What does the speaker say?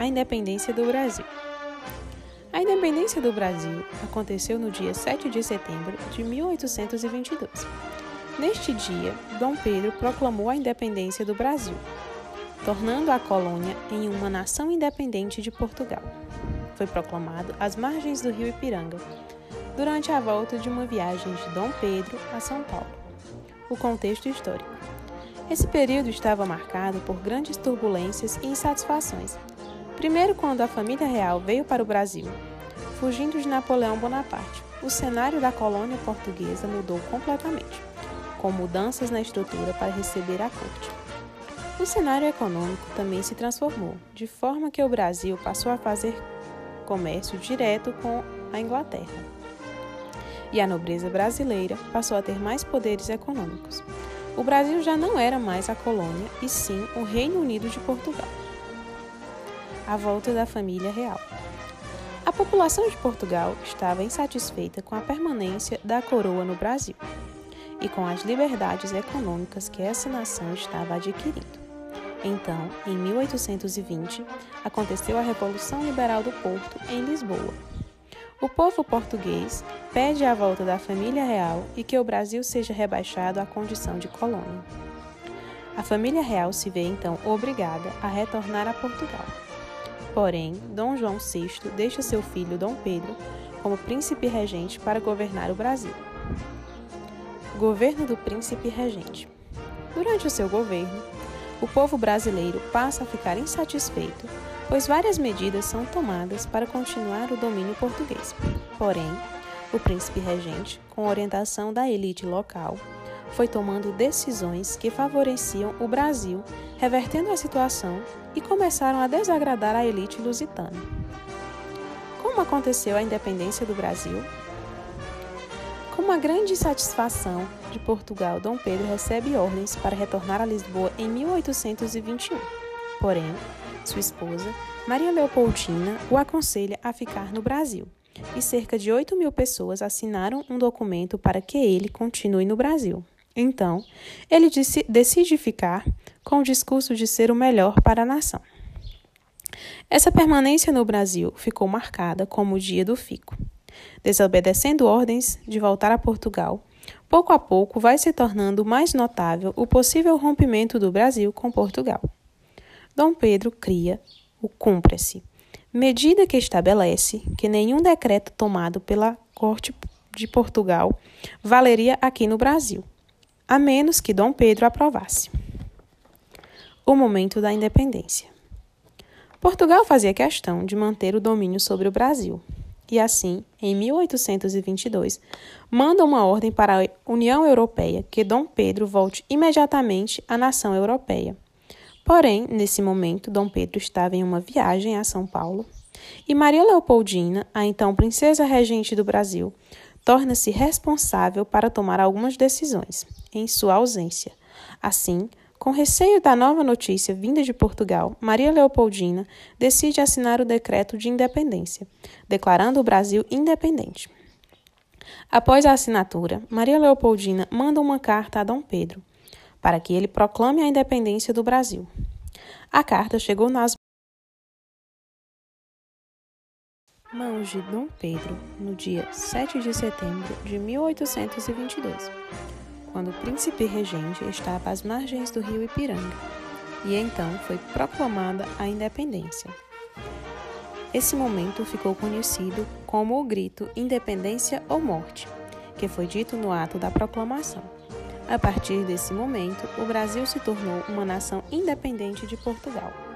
a independência do Brasil. A independência do Brasil aconteceu no dia 7 de setembro de 1822. Neste dia, Dom Pedro proclamou a independência do Brasil, tornando a colônia em uma nação independente de Portugal. Foi proclamado às margens do rio Ipiranga, durante a volta de uma viagem de Dom Pedro a São Paulo. O contexto histórico. Esse período estava marcado por grandes turbulências e insatisfações Primeiro, quando a família real veio para o Brasil, fugindo de Napoleão Bonaparte, o cenário da colônia portuguesa mudou completamente, com mudanças na estrutura para receber a corte. O cenário econômico também se transformou, de forma que o Brasil passou a fazer comércio direto com a Inglaterra. E a nobreza brasileira passou a ter mais poderes econômicos. O Brasil já não era mais a colônia, e sim o Reino Unido de Portugal a volta da família real. A população de Portugal estava insatisfeita com a permanência da coroa no Brasil e com as liberdades econômicas que essa nação estava adquirindo. Então, em 1820, aconteceu a Revolução Liberal do Porto em Lisboa. O povo português pede a volta da família real e que o Brasil seja rebaixado à condição de colônia. A família real se vê então obrigada a retornar a Portugal. Porém, Dom João VI deixa seu filho Dom Pedro como príncipe regente para governar o Brasil. Governo do príncipe regente. Durante o seu governo, o povo brasileiro passa a ficar insatisfeito, pois várias medidas são tomadas para continuar o domínio português. Porém, o príncipe regente, com orientação da elite local, foi tomando decisões que favoreciam o Brasil, revertendo a situação e começaram a desagradar a elite lusitana. Como aconteceu a independência do Brasil? Com uma grande satisfação de Portugal, Dom Pedro recebe ordens para retornar a Lisboa em 1821. Porém, sua esposa, Maria Leopoldina, o aconselha a ficar no Brasil, e cerca de 8 mil pessoas assinaram um documento para que ele continue no Brasil. Então, ele decide ficar com o discurso de ser o melhor para a nação. Essa permanência no Brasil ficou marcada como o dia do fico. Desobedecendo ordens de voltar a Portugal, pouco a pouco vai se tornando mais notável o possível rompimento do Brasil com Portugal. Dom Pedro cria o Cumpre-se, medida que estabelece que nenhum decreto tomado pela Corte de Portugal valeria aqui no Brasil, a menos que Dom Pedro aprovasse. O momento da independência. Portugal fazia questão de manter o domínio sobre o Brasil. E assim, em 1822, manda uma ordem para a União Europeia que Dom Pedro volte imediatamente à nação europeia. Porém, nesse momento, Dom Pedro estava em uma viagem a São Paulo e Maria Leopoldina, a então princesa regente do Brasil, torna-se responsável para tomar algumas decisões, em sua ausência. Assim, com receio da nova notícia vinda de Portugal, Maria Leopoldina decide assinar o decreto de independência, declarando o Brasil independente. Após a assinatura, Maria Leopoldina manda uma carta a Dom Pedro, para que ele proclame a independência do Brasil. A carta chegou nas mãos de Dom Pedro no dia 7 de setembro de 1822, quando o príncipe regente estava às margens do rio Ipiranga, e então foi proclamada a independência. Esse momento ficou conhecido como o grito Independência ou Morte, que foi dito no ato da proclamação. A partir desse momento, o Brasil se tornou uma nação independente de Portugal.